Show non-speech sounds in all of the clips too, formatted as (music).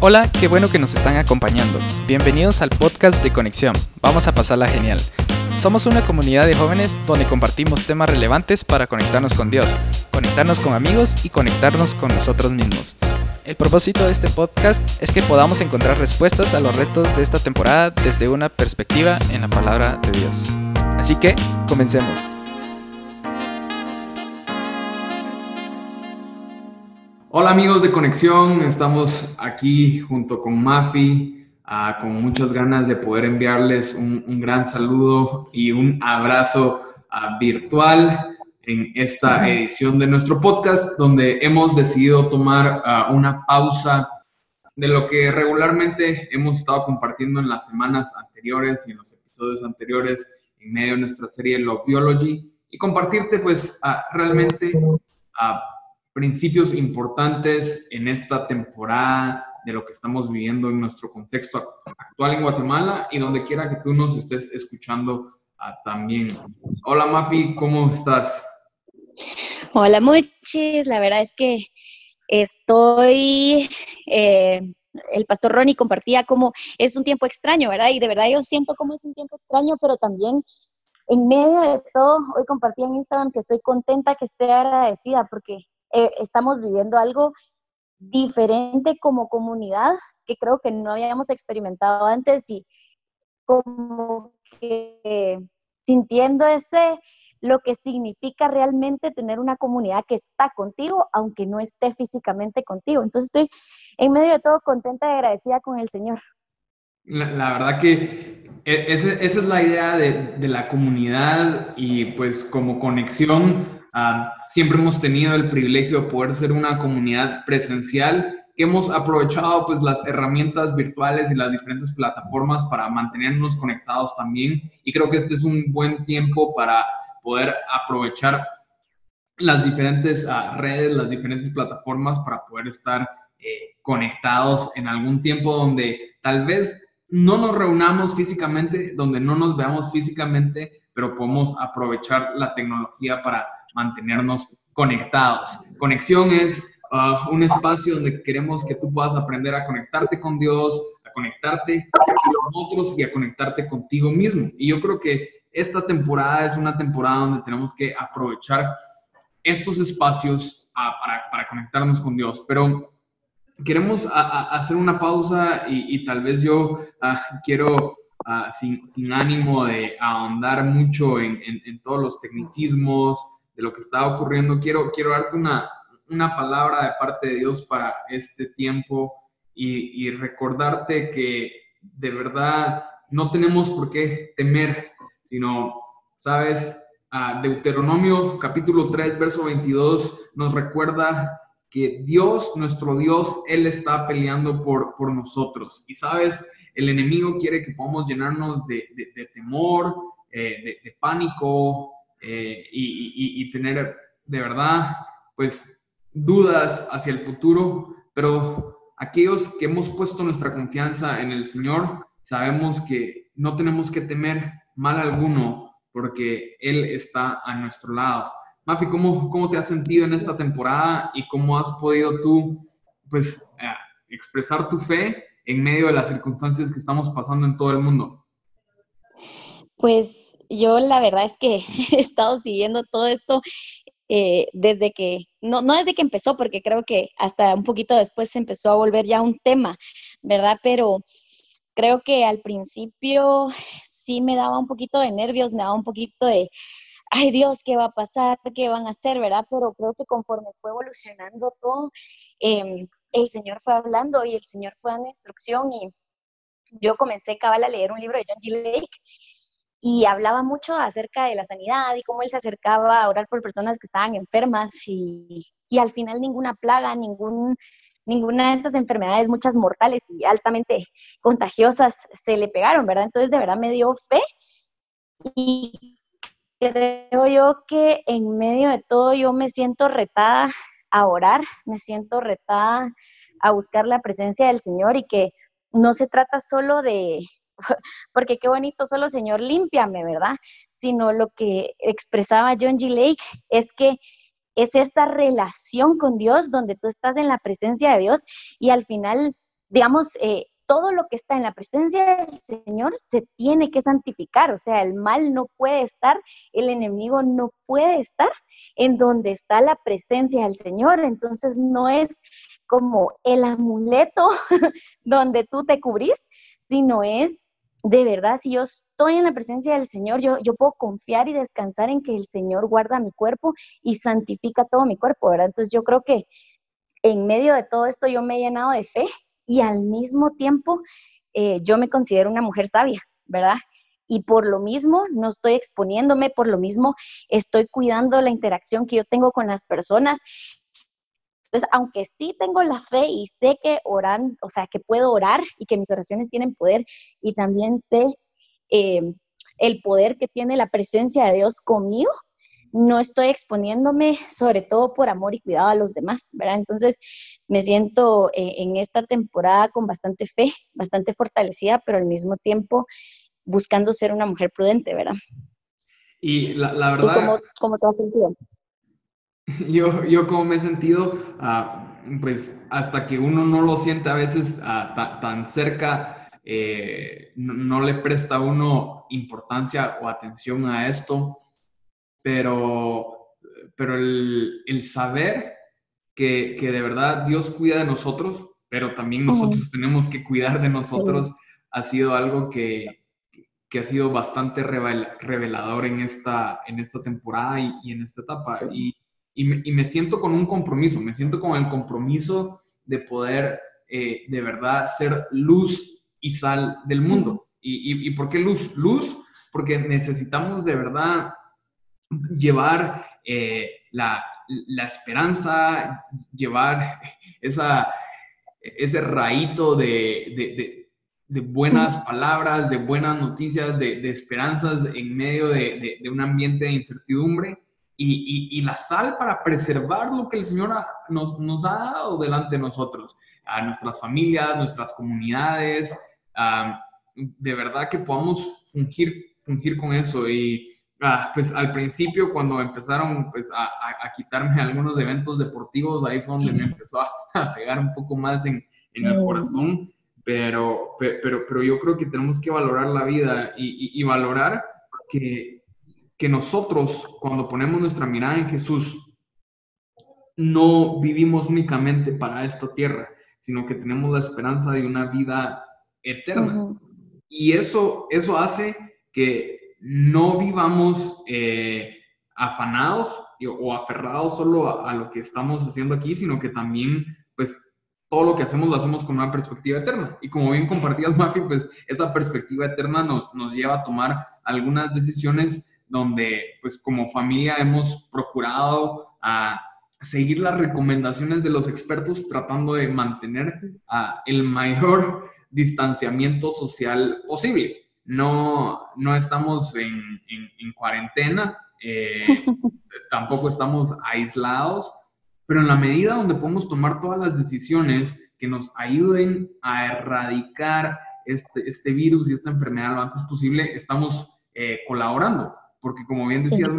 Hola, qué bueno que nos están acompañando. Bienvenidos al podcast de Conexión. Vamos a pasarla genial. Somos una comunidad de jóvenes donde compartimos temas relevantes para conectarnos con Dios, conectarnos con amigos y conectarnos con nosotros mismos. El propósito de este podcast es que podamos encontrar respuestas a los retos de esta temporada desde una perspectiva en la palabra de Dios. Así que, comencemos. Hola amigos de Conexión, estamos aquí junto con Mafi, ah, con muchas ganas de poder enviarles un, gran saludo y un abrazo ah, virtual en esta edición de nuestro podcast, donde hemos decidido tomar ah, una pausa de lo que regularmente hemos estado compartiendo en las semanas anteriores y en los episodios anteriores en medio de nuestra serie Love Biology y compartirte pues realmente principios importantes en esta temporada de lo que estamos viviendo en nuestro contexto actual en Guatemala y donde quiera que tú nos estés escuchando ah, también. Hola Mafi, ¿cómo estás? Hola Muchis, la verdad es que estoy, eh, el pastor Ronnie compartía como es un tiempo extraño, ¿verdad? Y de verdad yo siento como es un tiempo extraño, pero también en medio de todo, hoy compartí en Instagram que estoy contenta, que esté agradecida, porque eh, estamos viviendo algo diferente como comunidad que creo que no habíamos experimentado antes y como que sintiendo ese lo que significa realmente tener una comunidad que está contigo, aunque no esté físicamente contigo. Entonces estoy en medio de todo contenta y agradecida con el Señor. La, verdad que e, esa, es la idea de, de, la comunidad y pues como conexión siempre hemos tenido el privilegio de poder ser una comunidad presencial. Que hemos aprovechado pues las herramientas virtuales y las diferentes plataformas para mantenernos conectados también. Y creo que este es un buen tiempo para poder aprovechar las diferentes ah, redes, las diferentes plataformas para poder estar eh, conectados en algún tiempo donde tal vez no nos reunamos físicamente, donde no nos veamos físicamente, pero podemos aprovechar la tecnología para mantenernos conectados. Conexión es uh, un espacio donde queremos que tú puedas aprender a conectarte con Dios, a conectarte con otros y a conectarte contigo mismo. Y yo creo que esta temporada es una temporada donde tenemos que aprovechar estos espacios uh, para, conectarnos con Dios. Pero queremos hacer una pausa y, tal vez yo uh, quiero sin, ánimo de ahondar mucho en, todos los tecnicismos, de lo que está ocurriendo, quiero, quiero darte una, una palabra de parte de Dios para este tiempo y, recordarte que de verdad no tenemos por qué temer, sino, sabes, Deuteronomio capítulo 3, verso 22 nos recuerda que Dios, nuestro Dios, Él está peleando por, por nosotros. Y sabes, el enemigo quiere que podamos llenarnos de, de, temor, eh, de, pánico, eh, y, tener de verdad, pues, dudas hacia el futuro, pero aquellos que hemos puesto nuestra confianza en el Señor, sabemos que no tenemos que temer mal alguno porque Él está a nuestro lado. Mafi, ¿cómo, cómo te has sentido en esta temporada y cómo has podido tú, pues, eh, expresar tu fe en medio de las circunstancias que estamos pasando en todo el mundo? Pues yo la verdad es que (laughs) he estado siguiendo todo esto eh, desde que, no, no desde que empezó, porque creo que hasta un poquito después se empezó a volver ya un tema, ¿verdad? Pero creo que al principio sí me daba un poquito de nervios, me daba un poquito de, ay Dios, ¿qué va a pasar? ¿Qué van a hacer? ¿Verdad? Pero creo que conforme fue evolucionando todo, em, el Señor fue hablando y el Señor fue dando instrucción y yo comencé cabal a leer un libro de John G. Lake y hablaba mucho acerca de la sanidad y cómo él se acercaba a orar por personas que estaban enfermas y, y al final ninguna plaga, ningún, ninguna de esas enfermedades, muchas mortales y altamente contagiosas, se le pegaron, ¿verdad? Entonces de verdad me dio fe y creo yo que en medio de todo yo me siento retada a orar, me siento retada a buscar la presencia del Señor y que no se trata solo de, (laughs) porque qué bonito solo Señor, límpiame, ¿verdad? Sino lo que expresaba John G. Lake es que es esa relación con Dios donde tú estás en la presencia de Dios y al final digamos, eh, todo lo que está en la presencia del Señor se tiene que santificar, o sea, el mal no puede estar, el enemigo no puede estar en donde está la presencia del Señor, entonces no es como el amuleto (laughs) donde tú te cubrís, sino es de verdad, si yo estoy en la presencia del Señor, yo, yo puedo confiar y descansar en que el Señor guarda mi cuerpo y santifica todo mi cuerpo, ¿verdad? Entonces yo creo que en medio de todo esto yo me he llenado de fe y al mismo tiempo eh, yo me considero una mujer sabia, ¿verdad? Y por lo mismo no estoy exponiéndome, por lo mismo estoy cuidando la interacción que yo tengo con las personas. Entonces, aunque sí tengo la fe y sé que oran, o sea, que puedo orar y que mis oraciones tienen poder, y también sé eh, el poder que tiene la presencia de Dios conmigo, no estoy exponiéndome sobre todo por amor y cuidado a los demás, ¿verdad? Entonces me siento eh, en esta temporada con bastante fe, bastante fortalecida, pero al mismo tiempo buscando ser una mujer prudente, ¿verdad? Y la, verdad... cómo, te has sentido? (laughs) Yo, yo como me he sentido, ah, pues hasta que uno no lo siente a veces ah, tan cerca, eh, no, le presta a uno importancia o atención a esto. Pero, pero el, el saber que, que, de verdad Dios cuida de nosotros, pero también nosotros tenemos que cuidar de nosotros, ha sido algo que, que, ha sido bastante revelador en esta, en esta temporada y, en esta etapa. Y, y, me, y, me, siento con un compromiso, me siento con el compromiso de poder eh, de verdad ser luz y sal del mundo. ¿Y, ¿Y por qué luz? Luz porque necesitamos de verdad llevar eh, la, esperanza, llevar esa, ese raíto de, buenas palabras, de buenas noticias, de, esperanzas en medio de, un ambiente de incertidumbre. Y, la sal para preservar lo que el Señor nos, nos ha dado delante de nosotros, a nuestras familias, nuestras comunidades, de verdad que podamos fungir, fungir con eso. Y, Ah, pues al principio cuando empezaron pues a, a, quitarme (laughs) algunos eventos deportivos, ahí fue donde me (laughs) empezó a, pegar un poco más en, en el corazón, pero, pero, pero yo creo que tenemos que valorar la vida y, y, valorar que, que nosotros cuando ponemos nuestra mirada en Jesús, no vivimos únicamente para esta tierra, sino que tenemos la esperanza de una vida eterna. Y eso, eso hace que no vivamos eh, afanados o aferrados solo a, lo que estamos haciendo aquí, sino que también, pues, todo lo que hacemos lo hacemos con una perspectiva eterna. Y como bien compartías, (laughs) Mafi, pues, esa perspectiva eterna nos, nos lleva a tomar algunas decisiones donde, pues, como familia hemos procurado a seguir las recomendaciones de los expertos tratando de mantener el mayor distanciamiento social posible no, no estamos en, cuarentena, eh, (laughs) tampoco estamos aislados, pero en la medida donde podemos tomar todas las decisiones que nos ayuden a erradicar este, este virus y esta enfermedad lo antes posible, estamos eh, colaborando. Porque como bien decías,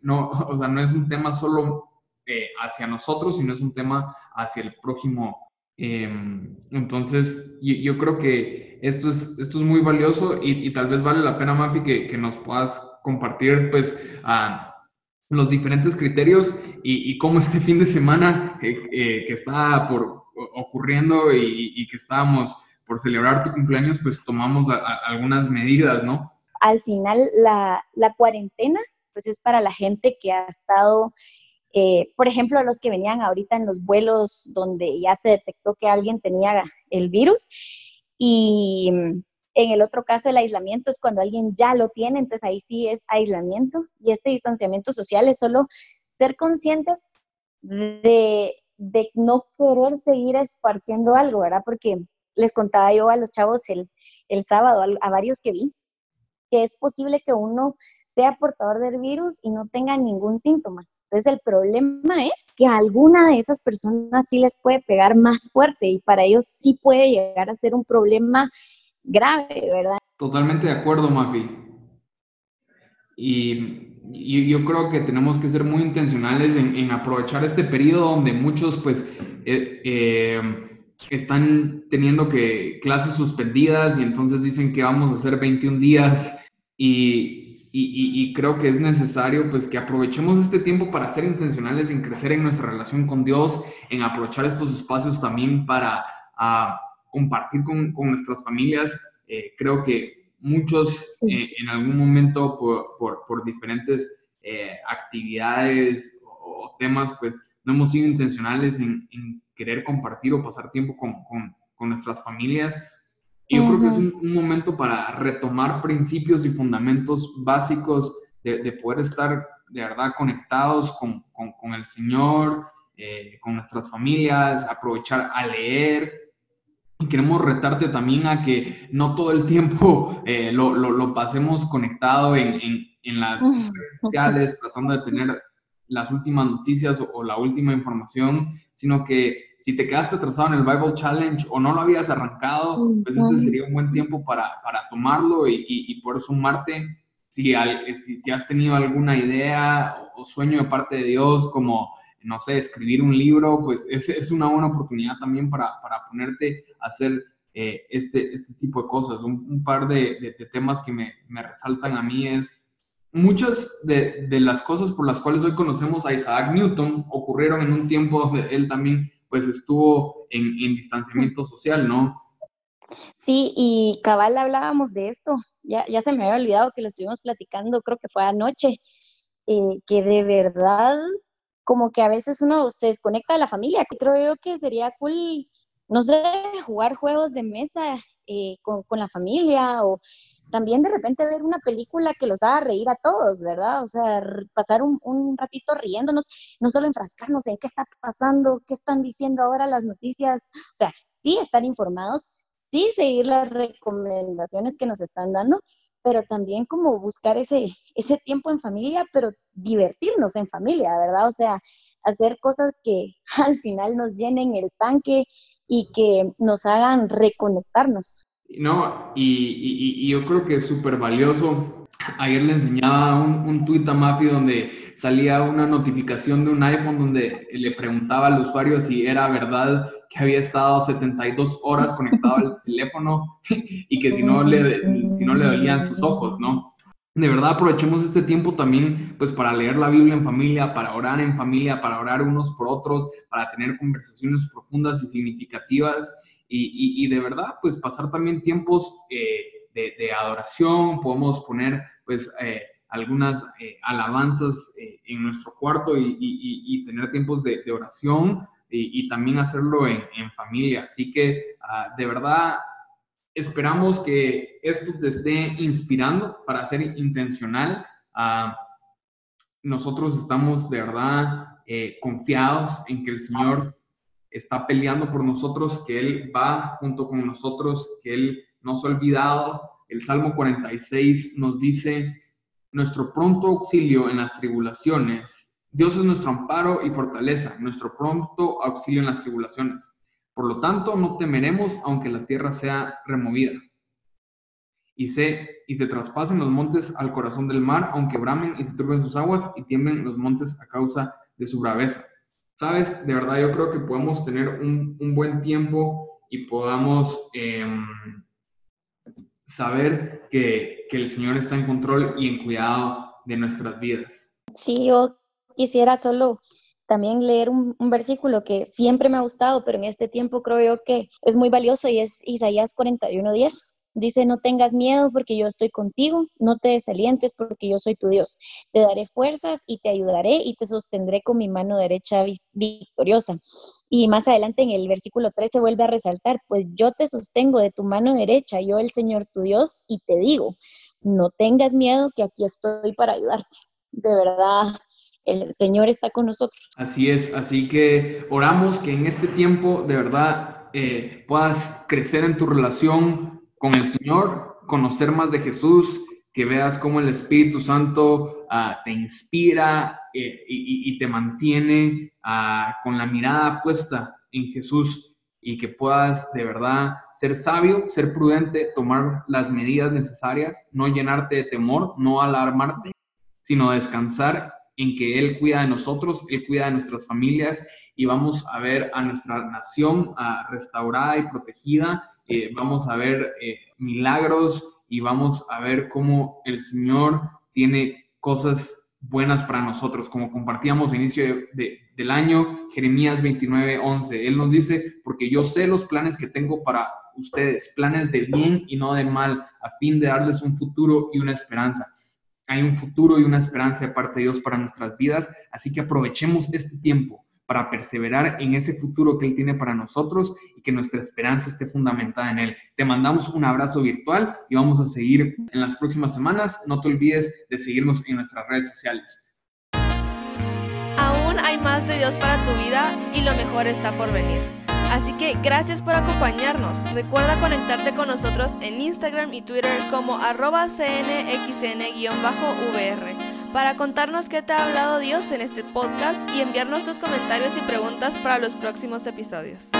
no, (laughs) o sea, no es un tema solo eh, hacia nosotros, sino es un tema hacia el prójimo Em, entonces, yo, creo que esto es, esto es muy valioso y, tal vez vale la pena, Mafi, que, que nos puedas compartir, pues, los diferentes criterios y, cómo este fin de semana eh, eh, que está por ocurriendo y, que estábamos por celebrar tu cumpleaños, pues tomamos algunas medidas, ¿no? Al final, la, cuarentena, pues es para la gente que ha estado eh, por ejemplo, los que venían ahorita en los vuelos donde ya se detectó que alguien tenía el virus. Y en el otro caso, el aislamiento es cuando alguien ya lo tiene, entonces ahí sí es aislamiento. Y este distanciamiento social es solo ser conscientes de, no querer seguir esparciendo algo, ¿verdad? Porque les contaba yo a los chavos el, sábado, a varios que vi, que es posible que uno sea portador del virus y no tenga ningún síntoma. Entonces el problema es que a alguna de esas personas sí les puede pegar más fuerte y para ellos sí puede llegar a ser un problema grave, ¿verdad? Totalmente de acuerdo, Mafi. Y, yo creo que tenemos que ser muy intencionales en, aprovechar este periodo donde muchos pues eh, eh, están teniendo que clases suspendidas y entonces dicen que vamos a hacer 21 días y, y, creo que es necesario pues que aprovechemos este tiempo para ser intencionales en crecer en nuestra relación con Dios, en aprovechar estos espacios también para ah, compartir con, con, nuestras familias. Eh, creo que muchos eh, en algún momento por, por, por diferentes eh, actividades o, temas pues no hemos sido intencionales en, en querer compartir o pasar tiempo con, con, con nuestras familias y yo creo que es un, momento para retomar principios y fundamentos básicos de, poder estar de verdad conectados con, con, el Señor, eh, con nuestras familias, aprovechar a leer. Y queremos retarte también a que no todo el tiempo (laughs) eh, lo, lo, lo, pasemos conectado en, en, en las redes sociales, tratando de tener las últimas noticias o, la última información, sino que si te quedaste atrasado en el Bible Challenge o no lo habías arrancado, pues este sería un buen tiempo para, para tomarlo y, y, poder sumarte. Si, si, si, has tenido alguna idea o, sueño de parte de Dios, como, no sé, escribir un libro, pues es, es una buena oportunidad también para, para ponerte a hacer eh, este, este tipo de cosas. Un, un par de, de, temas que me, me resaltan a mí es muchas de, las cosas por las cuales hoy conocemos a Isaac Newton ocurrieron en un tiempo donde él también pues estuvo en, distanciamiento social, ¿no? Sí, y cabal hablábamos de esto, ya, ya se me había olvidado que lo estuvimos platicando, creo que fue anoche, eh, que de verdad como que a veces uno se desconecta de la familia, creo yo que sería cool, no sé, jugar juegos de mesa eh, con, con la familia o también de repente ver una película que los haga reír a todos, ¿verdad? O sea, pasar un, un, ratito riéndonos, no solo enfrascarnos en qué está pasando, qué están diciendo ahora las noticias, o sea, sí estar informados, sí seguir las recomendaciones que nos están dando, pero también como buscar ese, ese tiempo en familia, pero divertirnos en familia, ¿verdad? O sea, hacer cosas que (laughs) al final nos llenen el tanque y que nos hagan reconectarnos. No, y, yo creo que es súper valioso. Ayer le enseñaba un, un tuit a Mafi donde salía una notificación de un iPhone donde le preguntaba al usuario si era verdad que había estado 72 horas conectado al (laughs) teléfono (laughs) y que si no le, si no le dolían sus ojos, ¿no? De verdad aprovechemos este tiempo también pues para leer la Biblia en familia, para orar en familia, para orar unos por otros, para tener conversaciones profundas y significativas y, de verdad, pues pasar también tiempos eh, de, adoración, podemos poner pues eh, algunas eh, alabanzas en nuestro cuarto y, tener tiempos de, oración y, también hacerlo en, familia. Así que ah, de verdad esperamos que esto te esté inspirando para ser intencional. Ah, nosotros estamos de verdad confiados en que el Señor está peleando por nosotros, que Él va junto con nosotros, que Él nos ha olvidado. El Salmo 46 nos dice, nuestro pronto auxilio en las tribulaciones. Dios es nuestro amparo y fortaleza, nuestro pronto auxilio en las tribulaciones. Por lo tanto, no temeremos aunque la tierra sea removida y se, y se traspasen los montes al corazón del mar, aunque bramen y se turben sus aguas y tiemblen los montes a causa de su braveza. Sabes, de verdad yo creo que podemos tener un, buen tiempo y podamos em, saber que, el Señor está en control y en cuidado de nuestras vidas. Sí, yo quisiera solo también leer un, un, versículo que siempre me ha gustado, pero en este tiempo creo yo que es muy valioso y es Isaías 41:10. Dice, no tengas miedo porque yo estoy contigo, no te desalientes porque yo soy tu Dios. Te daré fuerzas y te ayudaré y te sostendré con mi mano derecha victoriosa. Y más adelante en el versículo 13 vuelve a resaltar, pues yo te sostengo de tu mano derecha, yo el Señor tu Dios, y te digo, no tengas miedo que aquí estoy para ayudarte. De verdad, el Señor está con nosotros. Así es, así que oramos que en este tiempo de verdad eh, puedas crecer en tu relación con el Señor, conocer más de Jesús, que veas cómo el Espíritu Santo ah, te inspira eh, y, te mantiene ah, con la mirada puesta en Jesús y que puedas de verdad ser sabio, ser prudente, tomar las medidas necesarias, no llenarte de temor, no alarmarte, sino descansar en que Él cuida de nosotros, Él cuida de nuestras familias y vamos a ver a nuestra nación ah, restaurada y protegida, vamos a ver eh, milagros y vamos a ver cómo el Señor tiene cosas buenas para nosotros, como compartíamos a inicio del año, Jeremías 29, 11. Él nos dice, porque yo sé los planes que tengo para ustedes, planes de bien y no de mal, a fin de darles un futuro y una esperanza. Hay un futuro y una esperanza de parte de Dios para nuestras vidas, así que aprovechemos este tiempo para perseverar en ese futuro que Él tiene para nosotros y que nuestra esperanza esté fundamentada en Él. Te mandamos un abrazo virtual y vamos a seguir en las próximas semanas. No te olvides de seguirnos en nuestras redes sociales. Aún hay más de Dios para tu vida y lo mejor está por venir. Así que gracias por acompañarnos. Recuerda conectarte con nosotros en Instagram y Twitter como arroba cnxn-vr para contarnos qué te ha hablado Dios en este podcast y enviarnos tus comentarios y preguntas para los próximos episodios.